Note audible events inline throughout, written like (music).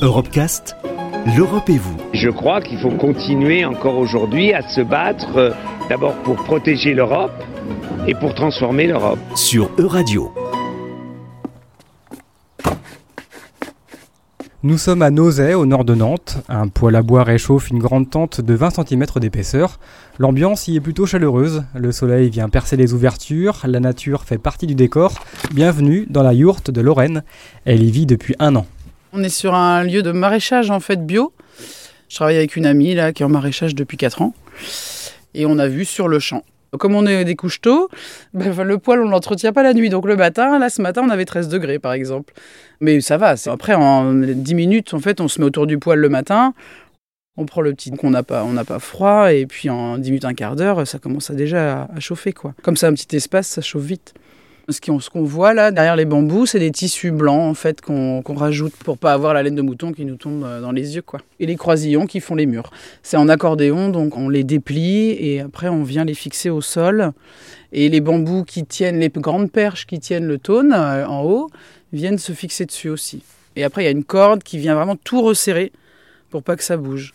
Europecast, l'Europe et vous. Je crois qu'il faut continuer encore aujourd'hui à se battre euh, d'abord pour protéger l'Europe et pour transformer l'Europe. Sur Euradio. Nous sommes à Nauzet, au nord de Nantes. Un poêle à bois réchauffe une grande tente de 20 cm d'épaisseur. L'ambiance y est plutôt chaleureuse. Le soleil vient percer les ouvertures. La nature fait partie du décor. Bienvenue dans la yourte de Lorraine. Elle y vit depuis un an. On est sur un lieu de maraîchage en fait bio. Je travaille avec une amie là qui est en maraîchage depuis 4 ans. Et on a vu sur le champ. Comme on est des couches tôt, (laughs) ben, le poêle on l'entretient pas la nuit. Donc le matin, là ce matin on avait 13 degrés par exemple. Mais ça va, après en 10 minutes en fait on se met autour du poêle le matin. On prend le petit, qu'on n'a pas, on n'a pas froid, et puis en 10 minutes, un quart d'heure, ça commence déjà à, chauffer, quoi. Comme c'est un petit espace, ça chauffe vite. Ce qu'on voit là, derrière les bambous, c'est des tissus blancs en fait qu'on rajoute pour pas avoir la laine de mouton qui nous tombe euh, dans les yeux quoi. Et les croisillons qui font les murs. C'est en accordéon donc on les déplie et après on vient les fixer au sol. Et les bambous qui tiennent, les grandes perches qui tiennent le tône euh, en haut, viennent se fixer dessus aussi. Et après il y a une corde qui vient vraiment tout resserrer pour pas que ça bouge.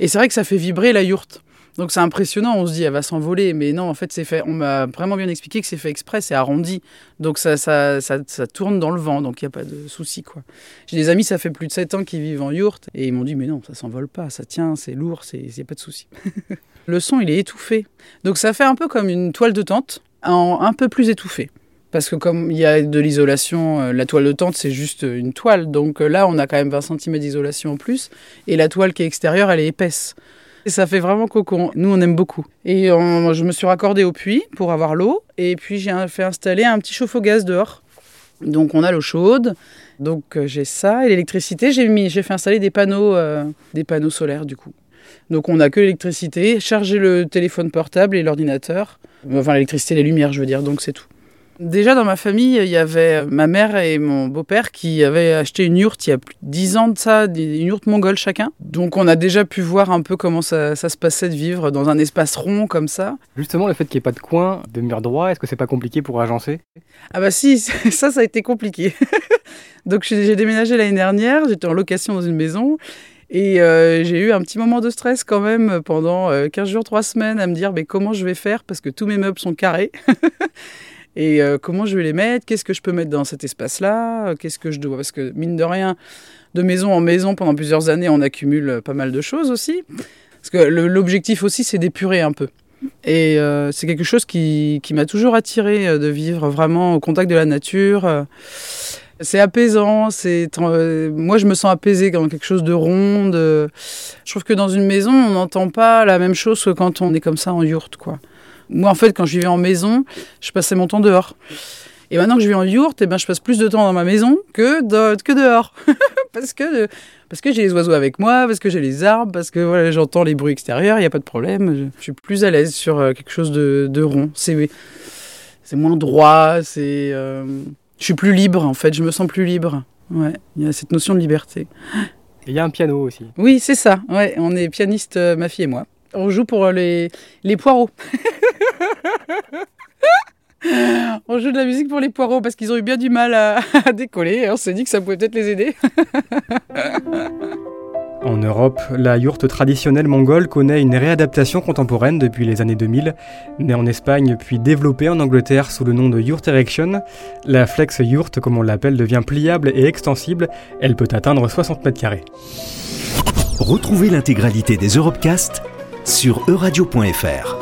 Et c'est vrai que ça fait vibrer la yourte. Donc c'est impressionnant, on se dit elle va s'envoler, mais non, en fait c'est fait. On m'a vraiment bien expliqué que c'est fait exprès, c'est arrondi, donc ça, ça, ça, tourne dans le vent, donc il n'y a pas de souci quoi. J'ai des amis, ça fait plus de 7 ans qu'ils vivent en yourte, et ils m'ont dit mais non, ça s'envole pas, ça tient, c'est lourd, a pas de souci. (laughs) le son il est étouffé, donc ça fait un peu comme une toile de tente, en un peu plus étouffé. Parce que comme il y a de l'isolation, euh, la toile de tente c'est juste une toile, donc euh, là on a quand même 20 cm d'isolation en plus, et la toile qui est extérieure elle est épaisse. Ça fait vraiment cocon. Nous, on aime beaucoup. Et je me suis raccordée au puits pour avoir l'eau. Et puis, j'ai fait installer un petit chauffe-eau gaz dehors. Donc, on a l'eau chaude. Donc, euh, j'ai ça. Et l'électricité, j'ai j'ai fait installer des panneaux, euh, des panneaux solaires, du coup. Donc, on n'a que l'électricité, charger le téléphone portable et l'ordinateur. Enfin, l'électricité, les lumières, je veux dire. Donc, c'est tout. Déjà dans ma famille, il y avait ma mère et mon beau-père qui avaient acheté une yourte il y a plus de 10 ans de ça, une yourte mongole chacun. Donc on a déjà pu voir un peu comment ça, se passait de vivre dans un espace rond comme ça. Justement, le fait qu'il n'y ait pas de coin, de mur droit, est-ce que c'est pas compliqué pour agencer? Ah bah si, (laughs) ça, ça a été compliqué. (laughs) Donc j'ai déménagé l'année dernière, j'étais en location dans une maison. Et euh, j'ai eu un petit moment de stress quand même pendant 15 euh, jours, 3 semaines à me dire mais comment je vais faire parce que tous mes meubles sont carrés. (laughs) Et euh, comment je vais les mettre? Qu'est-ce que je peux mettre dans cet espace-là? Qu'est-ce que je dois? Parce que mine de rien, de maison en maison, pendant plusieurs années, on accumule pas mal de choses aussi. Parce que l'objectif aussi, c'est d'épurer un peu. Et euh, c'est quelque chose qui, qui m'a toujours attiré euh, de vivre vraiment au contact de la nature. C'est apaisant, c'est moi je me sens apaisée dans quelque chose de rond. Je trouve que dans une maison, on n'entend pas la même chose que quand on est comme ça en yourte, quoi. Moi, en fait, quand je vivais en maison, je passais mon temps dehors. Et maintenant que je vis en yourte, eh ben, je passe plus de temps dans ma maison que, que dehors. (laughs) parce que, parce que j'ai les oiseaux avec moi, parce que j'ai les arbres, parce que voilà, j'entends les bruits extérieurs, il n'y a pas de problème. Je, suis plus à l'aise sur euh, quelque chose de, de rond. C'est, c'est moins droit, c'est, euh, je suis plus libre, en fait, je me sens plus libre. Ouais, il y a cette notion de liberté. Et il y a un piano aussi. Oui, c'est ça. Ouais, on est pianiste, euh, ma fille et moi. On joue pour les, les poireaux. (laughs) on joue de la musique pour les poireaux parce qu'ils ont eu bien du mal à, (laughs) décoller et on s'est dit que ça pouvait peut-être les aider. (laughs) En Europe, la yourte traditionnelle mongole connaît une réadaptation contemporaine depuis les années 2000. Née en Espagne puis développée en Angleterre sous le nom de Yurt Erection, la flex yourte, comme on l'appelle, devient pliable et extensible. Elle peut atteindre 60 mètres carrés. Retrouvez l'intégralité des Europecast sur euradio.fr.